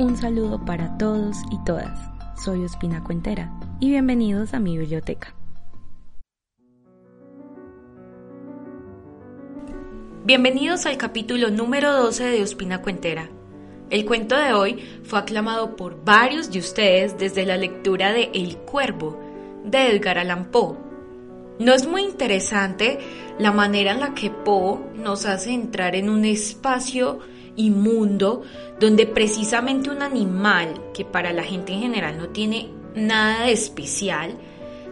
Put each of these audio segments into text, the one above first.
Un saludo para todos y todas. Soy Ospina Cuentera y bienvenidos a mi biblioteca. Bienvenidos al capítulo número 12 de Ospina Cuentera. El cuento de hoy fue aclamado por varios de ustedes desde la lectura de El Cuervo de Edgar Allan Poe. ¿No es muy interesante la manera en la que Poe nos hace entrar en un espacio inmundo donde precisamente un animal que para la gente en general no tiene nada de especial,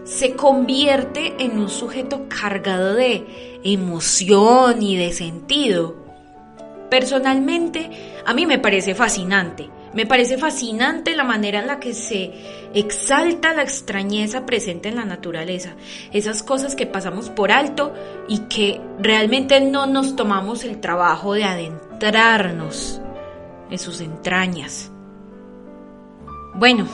se convierte en un sujeto cargado de emoción y de sentido. Personalmente, a mí me parece fascinante. Me parece fascinante la manera en la que se exalta la extrañeza presente en la naturaleza. Esas cosas que pasamos por alto y que realmente no nos tomamos el trabajo de adentrarnos en sus entrañas. Bueno,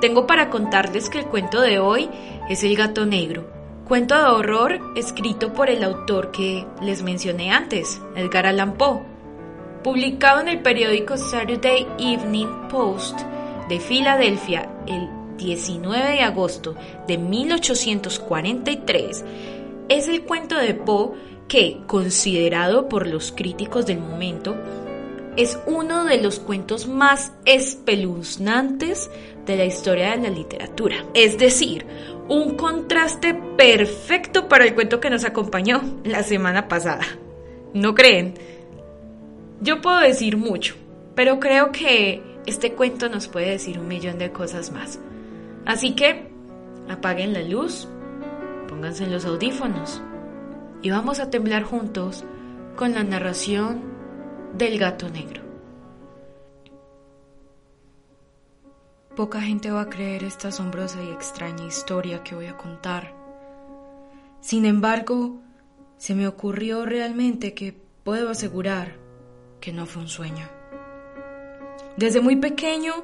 tengo para contarles que el cuento de hoy es El gato negro, cuento de horror escrito por el autor que les mencioné antes, Edgar Allan Poe, publicado en el periódico Saturday Evening Post de Filadelfia el 19 de agosto de 1843. Es el cuento de Poe que, considerado por los críticos del momento, es uno de los cuentos más espeluznantes de la historia de la literatura. Es decir, un contraste perfecto para el cuento que nos acompañó la semana pasada. ¿No creen? Yo puedo decir mucho, pero creo que este cuento nos puede decir un millón de cosas más. Así que apaguen la luz, pónganse en los audífonos y vamos a temblar juntos con la narración del gato negro. Poca gente va a creer esta asombrosa y extraña historia que voy a contar. Sin embargo, se me ocurrió realmente que puedo asegurar que no fue un sueño. Desde muy pequeño,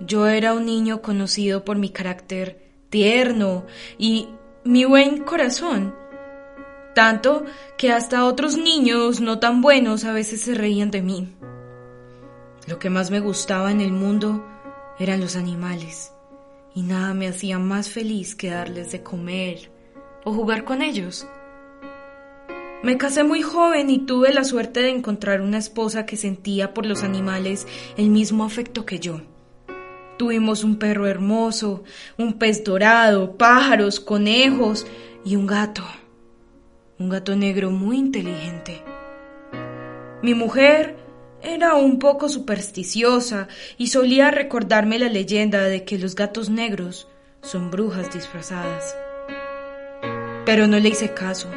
yo era un niño conocido por mi carácter tierno y mi buen corazón tanto que hasta otros niños no tan buenos a veces se reían de mí. Lo que más me gustaba en el mundo eran los animales, y nada me hacía más feliz que darles de comer o jugar con ellos. Me casé muy joven y tuve la suerte de encontrar una esposa que sentía por los animales el mismo afecto que yo. Tuvimos un perro hermoso, un pez dorado, pájaros, conejos y un gato un gato negro muy inteligente. Mi mujer era un poco supersticiosa y solía recordarme la leyenda de que los gatos negros son brujas disfrazadas. Pero no le hice caso.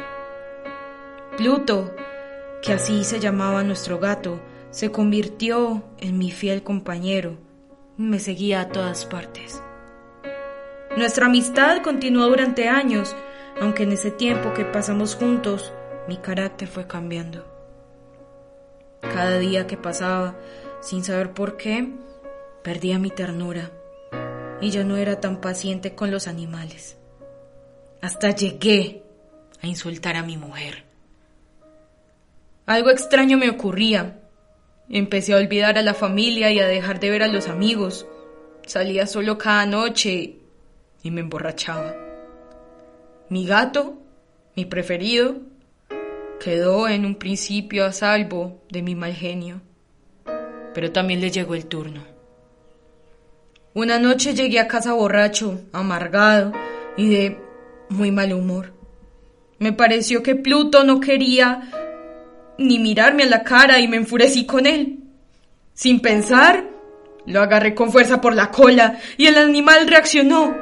Pluto, que así se llamaba nuestro gato, se convirtió en mi fiel compañero. Me seguía a todas partes. Nuestra amistad continuó durante años aunque en ese tiempo que pasamos juntos mi carácter fue cambiando. Cada día que pasaba, sin saber por qué, perdía mi ternura y ya no era tan paciente con los animales. Hasta llegué a insultar a mi mujer. Algo extraño me ocurría. Empecé a olvidar a la familia y a dejar de ver a los amigos. Salía solo cada noche y me emborrachaba. Mi gato, mi preferido, quedó en un principio a salvo de mi mal genio, pero también le llegó el turno. Una noche llegué a casa borracho, amargado y de muy mal humor. Me pareció que Pluto no quería ni mirarme a la cara y me enfurecí con él. Sin pensar, lo agarré con fuerza por la cola y el animal reaccionó.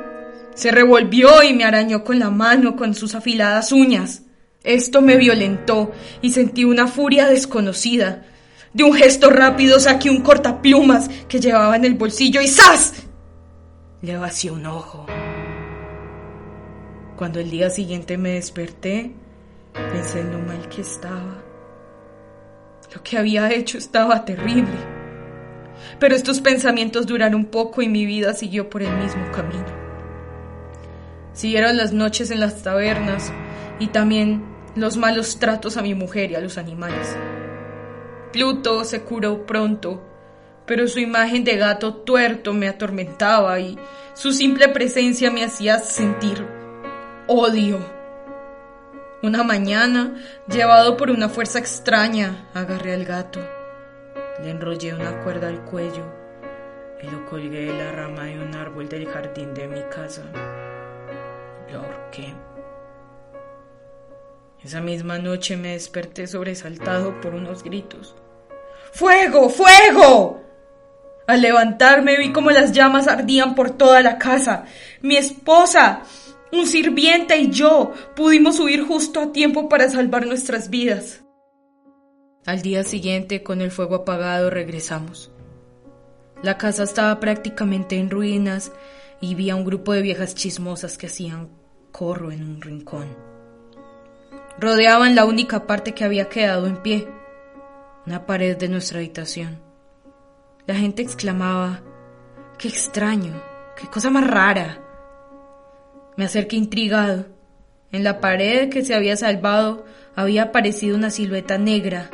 Se revolvió y me arañó con la mano con sus afiladas uñas. Esto me violentó y sentí una furia desconocida. De un gesto rápido saqué un cortaplumas que llevaba en el bolsillo y ¡zas! Le vació un ojo. Cuando el día siguiente me desperté, pensé en lo mal que estaba. Lo que había hecho estaba terrible. Pero estos pensamientos duraron poco y mi vida siguió por el mismo camino. Siguieron las noches en las tabernas y también los malos tratos a mi mujer y a los animales. Pluto se curó pronto, pero su imagen de gato tuerto me atormentaba y su simple presencia me hacía sentir odio. Una mañana, llevado por una fuerza extraña, agarré al gato. Le enrollé una cuerda al cuello y lo colgué de la rama de un árbol del jardín de mi casa. Lo ahorqué. Esa misma noche me desperté sobresaltado por unos gritos. ¡Fuego! ¡Fuego! Al levantarme vi como las llamas ardían por toda la casa. Mi esposa un sirviente y yo pudimos huir justo a tiempo para salvar nuestras vidas. Al día siguiente, con el fuego apagado, regresamos. La casa estaba prácticamente en ruinas y vi a un grupo de viejas chismosas que hacían corro en un rincón. Rodeaban la única parte que había quedado en pie, una pared de nuestra habitación. La gente exclamaba, ¡qué extraño! ¡Qué cosa más rara! Me acerqué intrigado. En la pared que se había salvado había aparecido una silueta negra,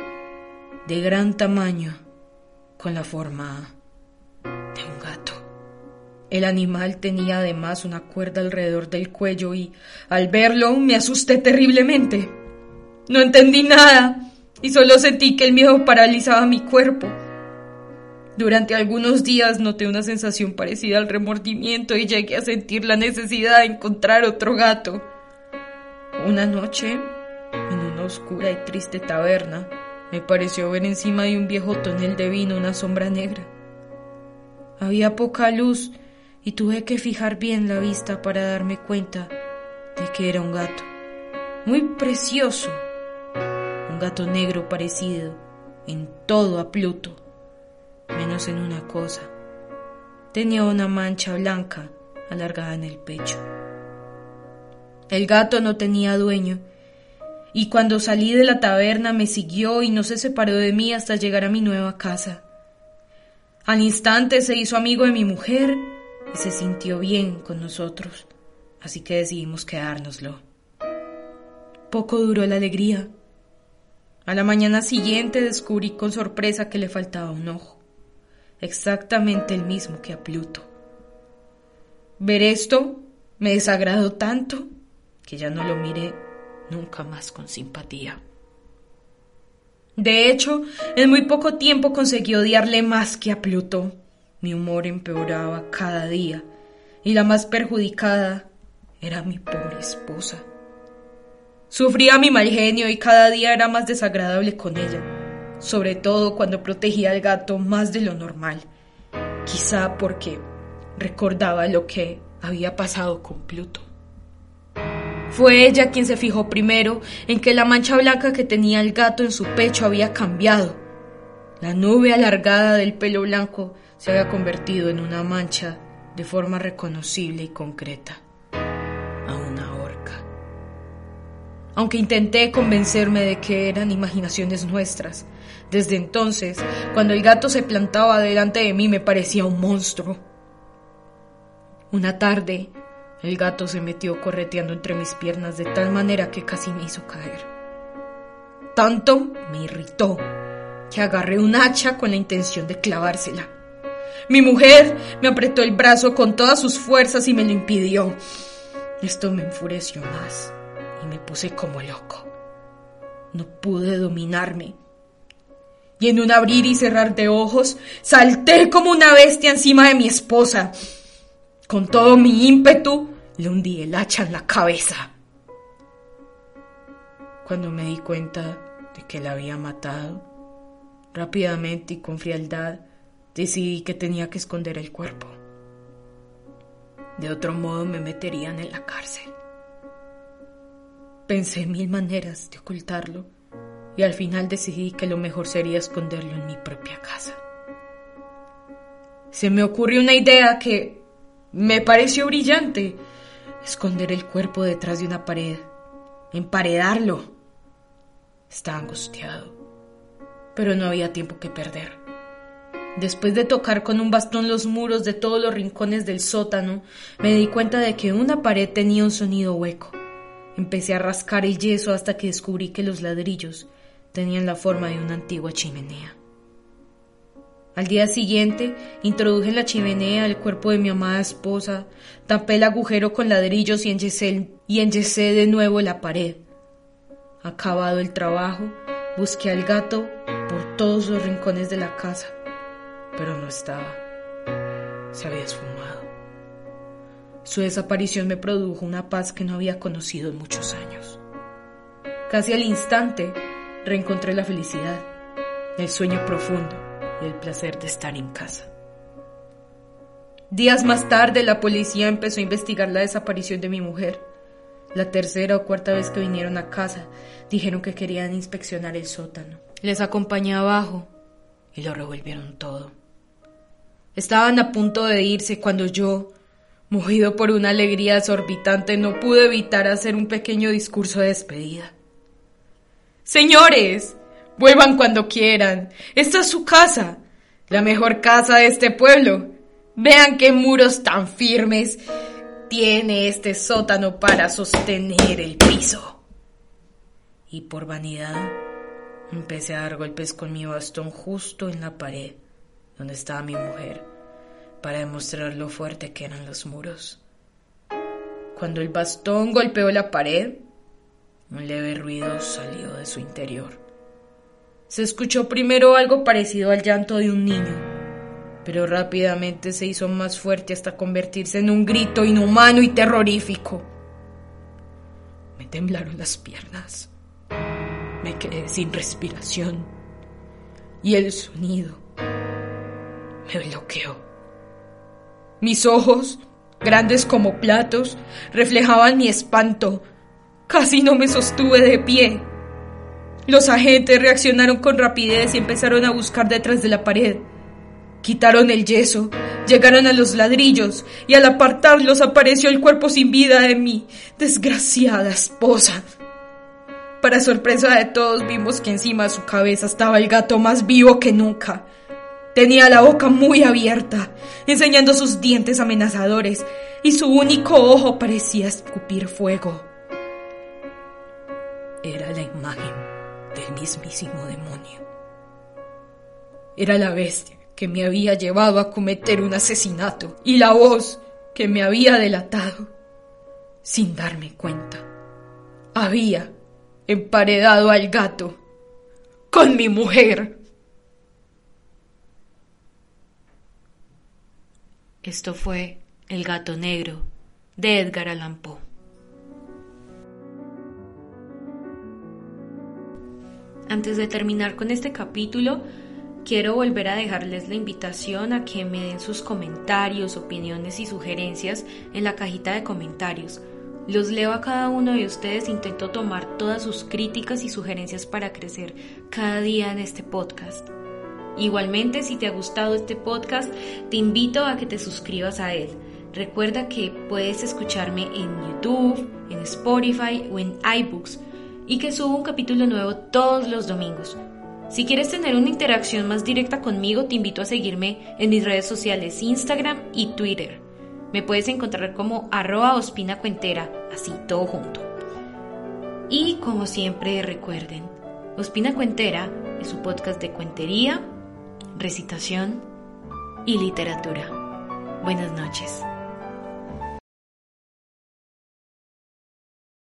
de gran tamaño, con la forma de un gato. El animal tenía además una cuerda alrededor del cuello y al verlo me asusté terriblemente. No entendí nada y solo sentí que el miedo paralizaba mi cuerpo. Durante algunos días noté una sensación parecida al remordimiento y llegué a sentir la necesidad de encontrar otro gato. Una noche, en una oscura y triste taberna, me pareció ver encima de un viejo tonel de vino una sombra negra. Había poca luz y tuve que fijar bien la vista para darme cuenta de que era un gato. Muy precioso. Un gato negro parecido en todo a Pluto en una cosa. Tenía una mancha blanca alargada en el pecho. El gato no tenía dueño, y cuando salí de la taberna me siguió y no se separó de mí hasta llegar a mi nueva casa. Al instante se hizo amigo de mi mujer y se sintió bien con nosotros, así que decidimos quedárnoslo. Poco duró la alegría. A la mañana siguiente descubrí con sorpresa que le faltaba un ojo exactamente el mismo que a Pluto. Ver esto me desagradó tanto que ya no lo miré nunca más con simpatía. De hecho, en muy poco tiempo conseguí odiarle más que a Pluto. Mi humor empeoraba cada día y la más perjudicada era mi pobre esposa. Sufría mi mal genio y cada día era más desagradable con ella sobre todo cuando protegía al gato más de lo normal, quizá porque recordaba lo que había pasado con Pluto. Fue ella quien se fijó primero en que la mancha blanca que tenía el gato en su pecho había cambiado. La nube alargada del pelo blanco se había convertido en una mancha de forma reconocible y concreta. A una horca. Aunque intenté convencerme de que eran imaginaciones nuestras, desde entonces, cuando el gato se plantaba delante de mí me parecía un monstruo. Una tarde, el gato se metió correteando entre mis piernas de tal manera que casi me hizo caer. Tanto me irritó que agarré un hacha con la intención de clavársela. Mi mujer me apretó el brazo con todas sus fuerzas y me lo impidió. Esto me enfureció más y me puse como loco. No pude dominarme y en un abrir y cerrar de ojos salté como una bestia encima de mi esposa. Con todo mi ímpetu le hundí el hacha en la cabeza. cuando me di cuenta de que la había matado. Rápidamente y con frialdad decidí que tenía que esconder el cuerpo. De otro modo me meterían en la cárcel. Pensé mil maneras de ocultarlo y al final decidí que lo mejor sería esconderlo en mi propia casa. Se me ocurrió una idea que me pareció brillante. Esconder el cuerpo detrás de una pared. Emparedarlo. Estaba angustiado, pero no había tiempo que perder. Después de tocar con un bastón los muros de todos los rincones del sótano, me di cuenta de que una pared tenía un sonido hueco. Empecé a rascar el yeso hasta que descubrí que los ladrillos tenían la forma de una antigua chimenea. Al día siguiente, introduje en la chimenea el cuerpo de mi amada esposa, tapé el agujero con ladrillos y enyesé, y enyesé de nuevo la pared. Acabado el trabajo, busqué al gato por todos los rincones de la casa, pero no estaba. Se había esfumado. Su desaparición me produjo una paz que no había conocido en muchos años. Casi al instante reencontré la felicidad, el sueño profundo y el placer de estar en casa. Días más tarde la policía empezó a investigar la desaparición de mi mujer. La tercera o cuarta vez que vinieron a casa dijeron que querían inspeccionar el sótano. Les acompañé abajo y lo revolvieron todo. Estaban a punto de irse cuando yo, movido por una alegría exorbitante, no pude evitar hacer un pequeño discurso de despedida. Señores, vuelvan cuando quieran. Esta es su casa, la mejor casa de este pueblo. Vean qué muros tan firmes tiene este sótano para sostener el piso. Y por vanidad empecé a dar golpes con mi bastón justo en la pared donde estaba mi mujer para demostrar lo fuerte que eran los muros. Cuando el bastón golpeó la pared, un leve ruido salió de su interior. Se escuchó primero algo parecido al llanto de un niño, pero rápidamente se hizo más fuerte hasta convertirse en un grito inhumano y terrorífico. Me temblaron las piernas. Me quedé sin respiración y el sonido me bloqueó. Mis ojos, grandes como platos, reflejaban mi espanto. Casi no me sostuve de pie. Los agentes reaccionaron con rapidez y empezaron a buscar detrás de la pared. Quitaron el yeso, llegaron a los ladrillos y al apartarlos apareció el cuerpo sin vida de mi desgraciada esposa. Para sorpresa de todos vimos que encima de su cabeza estaba el gato más vivo que nunca. Tenía la boca muy abierta, enseñando sus dientes amenazadores, y su único ojo parecía escupir fuego. Era la imagen del mismísimo demonio. Era la bestia que me había llevado a cometer un asesinato y la voz que me había delatado. Sin darme cuenta, había emparedado al gato con mi mujer. Esto fue El gato negro de Edgar Allan Poe. Antes de terminar con este capítulo, quiero volver a dejarles la invitación a que me den sus comentarios, opiniones y sugerencias en la cajita de comentarios. Los leo a cada uno de ustedes, intento tomar todas sus críticas y sugerencias para crecer cada día en este podcast. Igualmente, si te ha gustado este podcast, te invito a que te suscribas a él. Recuerda que puedes escucharme en YouTube, en Spotify o en iBooks y que subo un capítulo nuevo todos los domingos. Si quieres tener una interacción más directa conmigo, te invito a seguirme en mis redes sociales Instagram y Twitter. Me puedes encontrar como arroba ospina cuentera, así todo junto. Y como siempre recuerden, Ospina Cuentera es un podcast de cuentería, recitación y literatura. Buenas noches.